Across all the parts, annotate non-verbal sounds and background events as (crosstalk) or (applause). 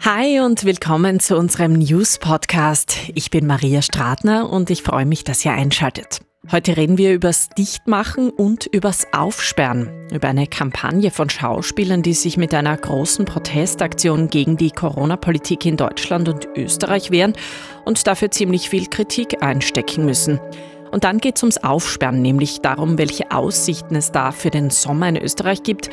Hi und willkommen zu unserem News Podcast. Ich bin Maria Stratner und ich freue mich, dass ihr einschaltet. Heute reden wir übers Dichtmachen und übers Aufsperren, über eine Kampagne von Schauspielern, die sich mit einer großen Protestaktion gegen die Corona-Politik in Deutschland und Österreich wehren und dafür ziemlich viel Kritik einstecken müssen. Und dann geht es ums Aufsperren, nämlich darum, welche Aussichten es da für den Sommer in Österreich gibt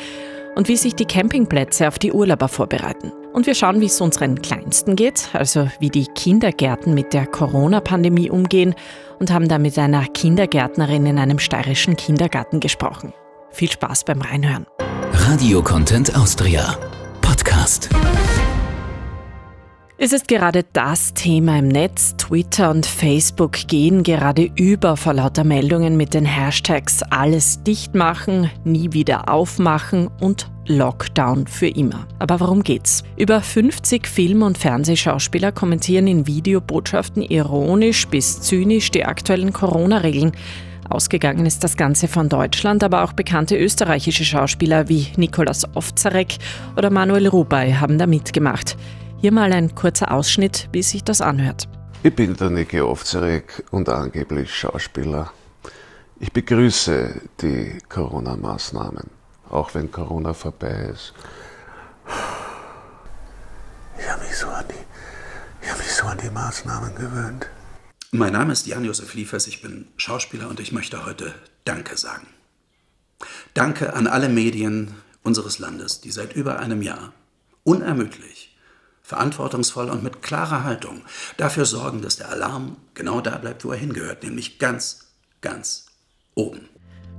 und wie sich die Campingplätze auf die Urlauber vorbereiten. Und wir schauen, wie es unseren Kleinsten geht, also wie die Kindergärten mit der Corona-Pandemie umgehen und haben da mit einer Kindergärtnerin in einem steirischen Kindergarten gesprochen. Viel Spaß beim Reinhören. Radio Content Austria Podcast. Es ist gerade das Thema im Netz. Twitter und Facebook gehen gerade über vor lauter Meldungen mit den Hashtags alles dicht machen, nie wieder aufmachen und Lockdown für immer. Aber worum geht's? Über 50 Film- und Fernsehschauspieler kommentieren in Videobotschaften ironisch bis zynisch die aktuellen Corona-Regeln. Ausgegangen ist das Ganze von Deutschland, aber auch bekannte österreichische Schauspieler wie Nikolaus Ofzarek oder Manuel Rubey haben da mitgemacht. Hier mal ein kurzer Ausschnitt, wie sich das anhört. Ich bin der Niki Ovzarek und angeblich Schauspieler. Ich begrüße die Corona-Maßnahmen, auch wenn Corona vorbei ist. Ich habe mich, so an die, hab mich so an die Maßnahmen gewöhnt. Mein Name ist Jan-Josef Liefers, ich bin Schauspieler und ich möchte heute Danke sagen. Danke an alle Medien unseres Landes, die seit über einem Jahr unermüdlich verantwortungsvoll und mit klarer Haltung dafür sorgen, dass der Alarm genau da bleibt, wo er hingehört, nämlich ganz, ganz oben.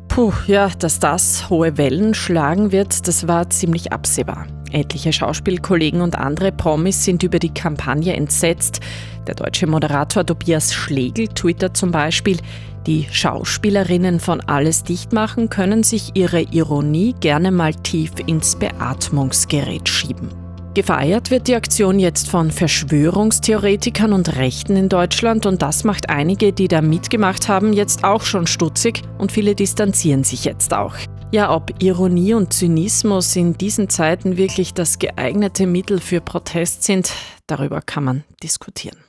Puh, ja, dass das hohe Wellen schlagen wird, das war ziemlich absehbar. Etliche Schauspielkollegen und andere Promis sind über die Kampagne entsetzt. Der deutsche Moderator Tobias Schlegel twittert zum Beispiel, die Schauspielerinnen von Alles dicht machen können sich ihre Ironie gerne mal tief ins Beatmungsgerät schieben. Gefeiert wird die Aktion jetzt von Verschwörungstheoretikern und Rechten in Deutschland und das macht einige, die da mitgemacht haben, jetzt auch schon stutzig und viele distanzieren sich jetzt auch. Ja, ob Ironie und Zynismus in diesen Zeiten wirklich das geeignete Mittel für Protest sind, darüber kann man diskutieren.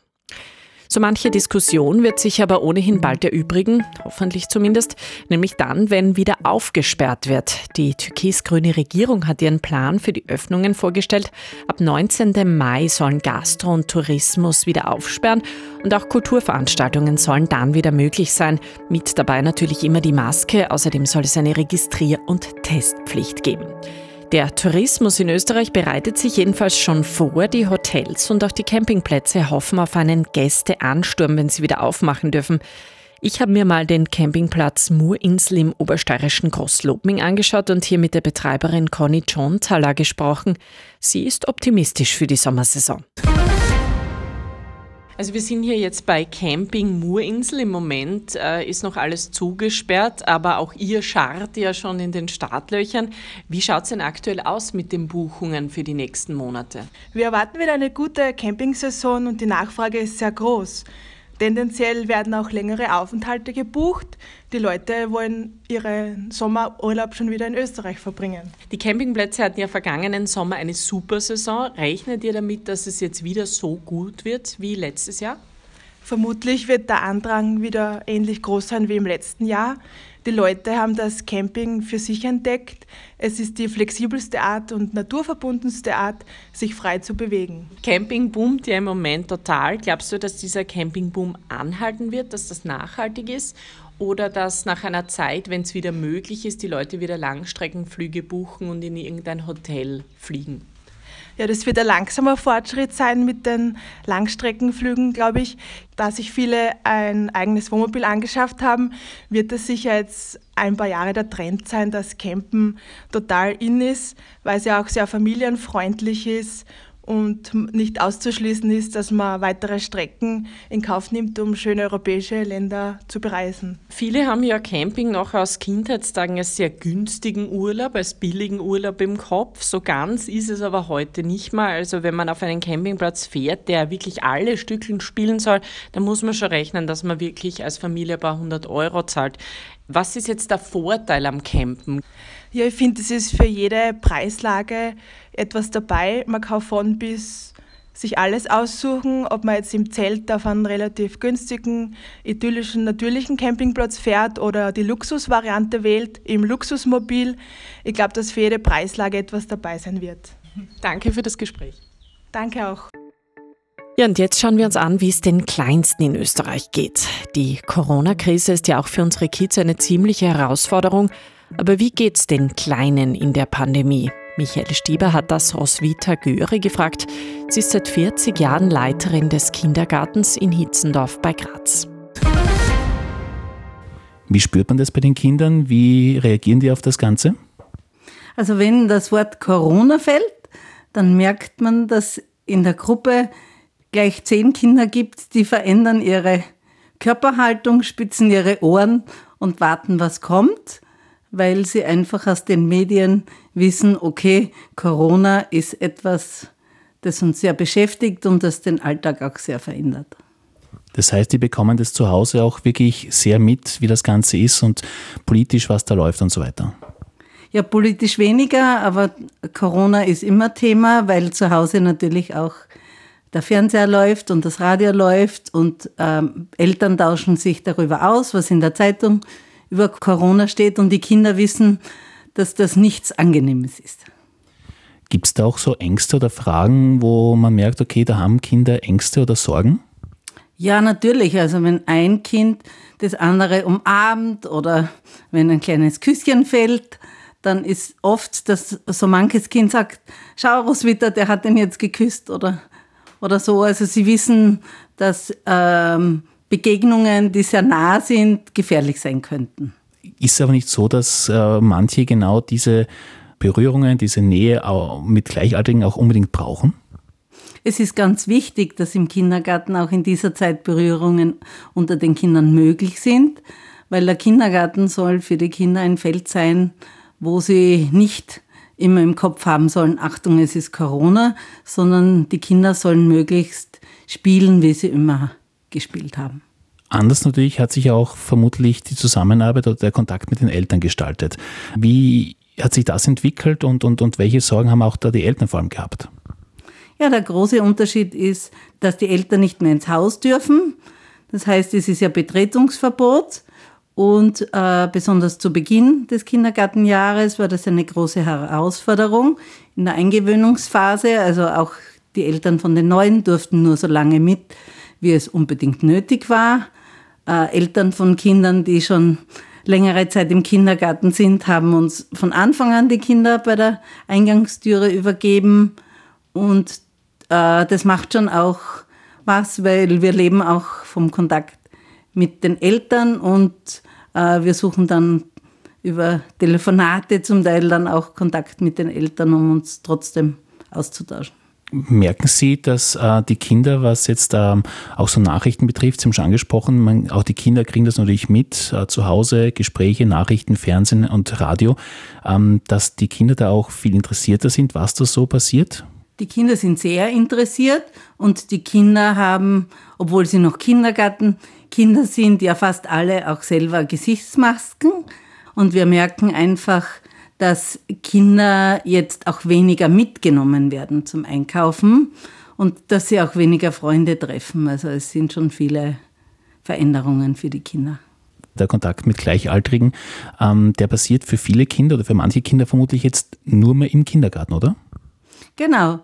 So manche Diskussion wird sich aber ohnehin bald erübrigen, hoffentlich zumindest, nämlich dann, wenn wieder aufgesperrt wird. Die türkis-grüne Regierung hat ihren Plan für die Öffnungen vorgestellt. Ab 19. Mai sollen Gastro und Tourismus wieder aufsperren und auch Kulturveranstaltungen sollen dann wieder möglich sein. Mit dabei natürlich immer die Maske. Außerdem soll es eine Registrier- und Testpflicht geben. Der Tourismus in Österreich bereitet sich jedenfalls schon vor. Die Hotels und auch die Campingplätze hoffen auf einen Gästeansturm, wenn sie wieder aufmachen dürfen. Ich habe mir mal den Campingplatz Murinsel im obersteirischen Großlobming angeschaut und hier mit der Betreiberin Conny Johnthaler gesprochen. Sie ist optimistisch für die Sommersaison. Also wir sind hier jetzt bei Camping Murinsel. Im Moment äh, ist noch alles zugesperrt, aber auch ihr scharrt ja schon in den Startlöchern. Wie schaut es denn aktuell aus mit den Buchungen für die nächsten Monate? Wir erwarten wieder eine gute Campingsaison und die Nachfrage ist sehr groß. Tendenziell werden auch längere Aufenthalte gebucht. Die Leute wollen ihren Sommerurlaub schon wieder in Österreich verbringen. Die Campingplätze hatten ja vergangenen Sommer eine super Saison. Rechnet ihr damit, dass es jetzt wieder so gut wird wie letztes Jahr? Vermutlich wird der Andrang wieder ähnlich groß sein wie im letzten Jahr. Die Leute haben das Camping für sich entdeckt. Es ist die flexibelste Art und naturverbundenste Art, sich frei zu bewegen. Camping boomt ja im Moment total. Glaubst du, dass dieser Campingboom anhalten wird, dass das nachhaltig ist? Oder dass nach einer Zeit, wenn es wieder möglich ist, die Leute wieder Langstreckenflüge buchen und in irgendein Hotel fliegen? Ja, das wird ein langsamer Fortschritt sein mit den Langstreckenflügen, glaube ich. Da sich viele ein eigenes Wohnmobil angeschafft haben, wird das sicher jetzt ein paar Jahre der Trend sein, dass Campen total in ist, weil es ja auch sehr familienfreundlich ist und nicht auszuschließen ist, dass man weitere Strecken in Kauf nimmt, um schöne europäische Länder zu bereisen. Viele haben ja Camping noch aus Kindheitstagen als sehr günstigen Urlaub, als billigen Urlaub im Kopf. So ganz ist es aber heute nicht mehr. Also wenn man auf einen Campingplatz fährt, der wirklich alle Stückeln spielen soll, dann muss man schon rechnen, dass man wirklich als Familie ein paar hundert Euro zahlt. Was ist jetzt der Vorteil am Campen? Ja, ich finde, es ist für jede Preislage etwas dabei. Man kann von bis sich alles aussuchen, ob man jetzt im Zelt auf einen relativ günstigen, idyllischen, natürlichen Campingplatz fährt oder die Luxusvariante wählt im Luxusmobil. Ich glaube, dass für jede Preislage etwas dabei sein wird. (laughs) Danke für das Gespräch. Danke auch. Ja, und jetzt schauen wir uns an, wie es den Kleinsten in Österreich geht. Die Corona-Krise ist ja auch für unsere Kids eine ziemliche Herausforderung. Aber wie geht's den Kleinen in der Pandemie? Michael Stieber hat das Roswitha Göre gefragt. Sie ist seit 40 Jahren Leiterin des Kindergartens in Hitzendorf bei Graz. Wie spürt man das bei den Kindern? Wie reagieren die auf das Ganze? Also wenn das Wort Corona fällt, dann merkt man, dass in der Gruppe gleich zehn Kinder gibt, die verändern ihre Körperhaltung, spitzen ihre Ohren und warten, was kommt, weil sie einfach aus den Medien wissen, okay, Corona ist etwas, das uns sehr beschäftigt und das den Alltag auch sehr verändert. Das heißt, die bekommen das zu Hause auch wirklich sehr mit, wie das Ganze ist und politisch, was da läuft und so weiter. Ja, politisch weniger, aber Corona ist immer Thema, weil zu Hause natürlich auch der Fernseher läuft und das Radio läuft und ähm, Eltern tauschen sich darüber aus, was in der Zeitung über Corona steht und die Kinder wissen, dass das nichts Angenehmes ist. Gibt es da auch so Ängste oder Fragen, wo man merkt, okay, da haben Kinder Ängste oder Sorgen? Ja, natürlich. Also wenn ein Kind das andere umarmt oder wenn ein kleines Küsschen fällt, dann ist oft, dass so manches Kind sagt, schau, Roswitha, der hat den jetzt geküsst oder oder so. Also sie wissen, dass ähm, Begegnungen, die sehr nah sind, gefährlich sein könnten. Ist aber nicht so, dass äh, manche genau diese Berührungen, diese Nähe mit Gleichaltrigen auch unbedingt brauchen? Es ist ganz wichtig, dass im Kindergarten auch in dieser Zeit Berührungen unter den Kindern möglich sind, weil der Kindergarten soll für die Kinder ein Feld sein, wo sie nicht immer im Kopf haben sollen, Achtung, es ist Corona, sondern die Kinder sollen möglichst spielen, wie sie immer gespielt haben. Anders natürlich hat sich auch vermutlich die Zusammenarbeit oder der Kontakt mit den Eltern gestaltet. Wie hat sich das entwickelt und, und, und welche Sorgen haben auch da die Eltern vor allem gehabt? Ja, der große Unterschied ist, dass die Eltern nicht mehr ins Haus dürfen. Das heißt, es ist ja Betretungsverbot. Und äh, besonders zu Beginn des Kindergartenjahres war das eine große Herausforderung in der Eingewöhnungsphase. Also auch die Eltern von den Neuen durften nur so lange mit, wie es unbedingt nötig war. Äh, Eltern von Kindern, die schon längere Zeit im Kindergarten sind, haben uns von Anfang an die Kinder bei der Eingangstüre übergeben. Und äh, das macht schon auch was, weil wir leben auch vom Kontakt mit den Eltern und äh, wir suchen dann über Telefonate zum Teil dann auch Kontakt mit den Eltern, um uns trotzdem auszutauschen. Merken Sie, dass äh, die Kinder, was jetzt ähm, auch so Nachrichten betrifft, Sie haben schon angesprochen, man, auch die Kinder kriegen das natürlich mit, äh, zu Hause, Gespräche, Nachrichten, Fernsehen und Radio, ähm, dass die Kinder da auch viel interessierter sind, was da so passiert? Die Kinder sind sehr interessiert und die Kinder haben, obwohl sie noch Kindergarten Kinder sind ja fast alle auch selber Gesichtsmasken und wir merken einfach, dass Kinder jetzt auch weniger mitgenommen werden zum Einkaufen und dass sie auch weniger Freunde treffen. Also es sind schon viele Veränderungen für die Kinder. Der Kontakt mit Gleichaltrigen, ähm, der passiert für viele Kinder oder für manche Kinder vermutlich jetzt nur mehr im Kindergarten, oder? Genau.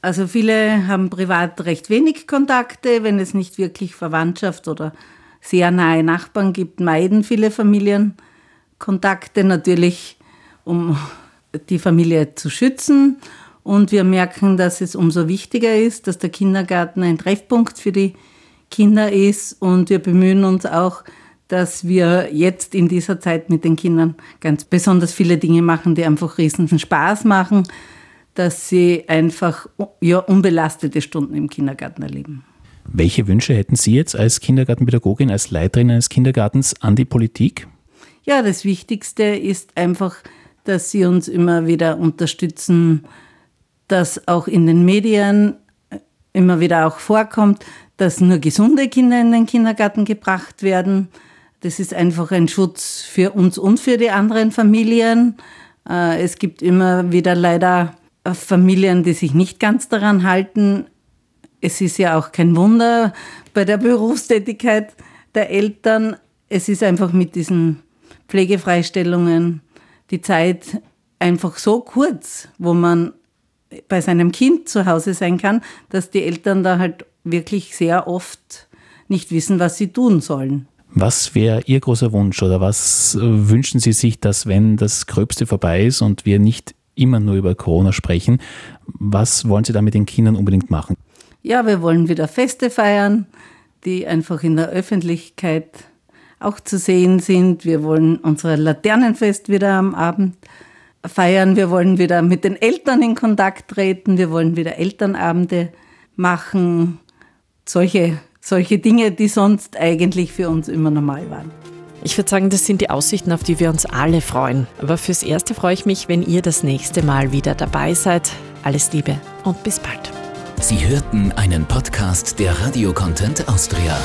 Also viele haben privat recht wenig Kontakte, wenn es nicht wirklich Verwandtschaft oder sehr nahe Nachbarn gibt, meiden viele Familien Kontakte natürlich, um die Familie zu schützen. Und wir merken, dass es umso wichtiger ist, dass der Kindergarten ein Treffpunkt für die Kinder ist. Und wir bemühen uns auch, dass wir jetzt in dieser Zeit mit den Kindern ganz besonders viele Dinge machen, die einfach riesen Spaß machen dass sie einfach ja, unbelastete Stunden im Kindergarten erleben. Welche Wünsche hätten Sie jetzt als Kindergartenpädagogin, als Leiterin eines Kindergartens an die Politik? Ja, das Wichtigste ist einfach, dass Sie uns immer wieder unterstützen, dass auch in den Medien immer wieder auch vorkommt, dass nur gesunde Kinder in den Kindergarten gebracht werden. Das ist einfach ein Schutz für uns und für die anderen Familien. Äh, es gibt immer wieder leider Familien, die sich nicht ganz daran halten. Es ist ja auch kein Wunder bei der Berufstätigkeit der Eltern. Es ist einfach mit diesen Pflegefreistellungen die Zeit einfach so kurz, wo man bei seinem Kind zu Hause sein kann, dass die Eltern da halt wirklich sehr oft nicht wissen, was sie tun sollen. Was wäre Ihr großer Wunsch oder was wünschen Sie sich, dass wenn das Gröbste vorbei ist und wir nicht immer nur über Corona sprechen, was wollen Sie da mit den Kindern unbedingt machen? Ja, wir wollen wieder Feste feiern, die einfach in der Öffentlichkeit auch zu sehen sind. Wir wollen unser Laternenfest wieder am Abend feiern. Wir wollen wieder mit den Eltern in Kontakt treten. Wir wollen wieder Elternabende machen. Solche, solche Dinge, die sonst eigentlich für uns immer normal waren. Ich würde sagen, das sind die Aussichten, auf die wir uns alle freuen. Aber fürs Erste freue ich mich, wenn ihr das nächste Mal wieder dabei seid. Alles Liebe und bis bald. Sie hörten einen Podcast der Radio Content Austria.